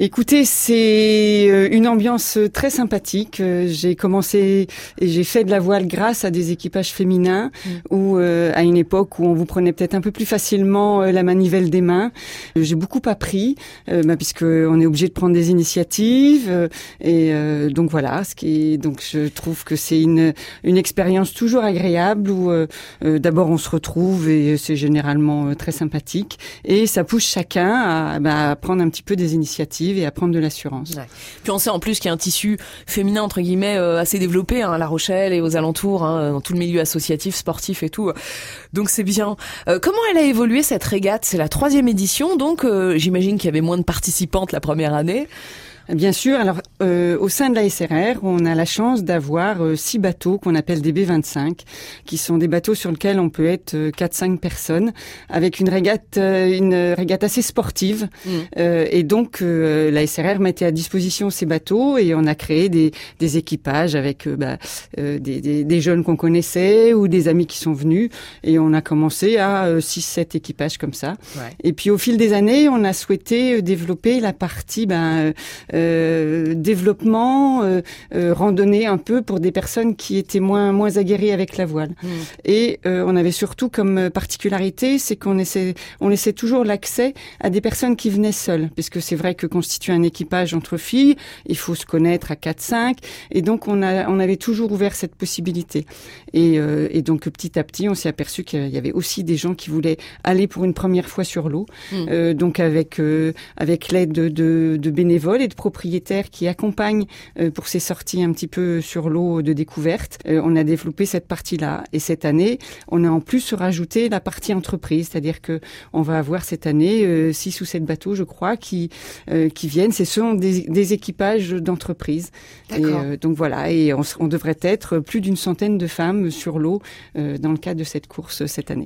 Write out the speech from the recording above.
Écoutez, c'est euh, une ambiance très sympathique. Euh, j'ai commencé et j'ai fait de la voile grâce à des équipages féminins mm. ou euh, à une époque où on vous prenait peut-être un peu plus facilement la manivelle des mains. J'ai beaucoup appris bah, puisque on est obligé de prendre des initiatives et donc voilà, ce qui est, donc je trouve que c'est une une expérience toujours agréable où d'abord on se retrouve et c'est généralement très sympathique et ça pousse chacun à, bah, à prendre un petit peu des initiatives et à prendre de l'assurance. Puis on sait en plus qu'il y a un tissu féminin entre guillemets euh, assez développé hein, à La Rochelle et aux alentours, hein, dans tout le milieu associatif, sportif et tout. Donc c'est bien. Euh, comment elle a évolué cette régate? C'est la troisième édition, donc euh, j'imagine qu'il y avait moins de participantes la première année. Bien sûr. Alors, euh, au sein de la SRR, on a la chance d'avoir euh, six bateaux qu'on appelle des B25, qui sont des bateaux sur lesquels on peut être euh, quatre, cinq personnes, avec une régate, euh, une régate assez sportive. Mm. et donc, la SRR mettait à disposition ces bateaux et on a créé des, des équipages avec bah, des, des, des, jeunes qu'on connaissait ou des amis qui sont venus. Et on a commencé à six, sept équipages comme ça. Ouais. Et puis, au fil des années, on a souhaité développer la partie ben, 呃。Développement, euh, euh, randonnée un peu pour des personnes qui étaient moins moins aguerries avec la voile. Mm. Et on avait surtout comme particularité, c'est qu'on essaie on laissait toujours l'accès à des personnes qui venaient seules, puisque c'est vrai que constituer un équipage entre filles, il faut se connaître à 4-5, et donc on a on avait toujours ouvert cette possibilité. Et, et donc petit à petit, on s'est aperçu qu'il y avait aussi des gens qui voulaient aller pour une première fois sur l'eau, mm. donc avec avec l'aide de, de, de bénévoles et de propriétaires qui euh, pour ces sorties un petit peu sur l'eau de découverte. Euh, on a développé cette partie-là. Et cette année, on a en plus rajouté la partie entreprise, c'est-à-dire que on va avoir cette année euh, six ou sept bateaux, je crois, qui qui viennent. Ce sont des, équipages d'entreprise. Et donc voilà, et on, on devrait être plus d'une centaine de femmes sur l'eau dans le cadre de cette course cette année.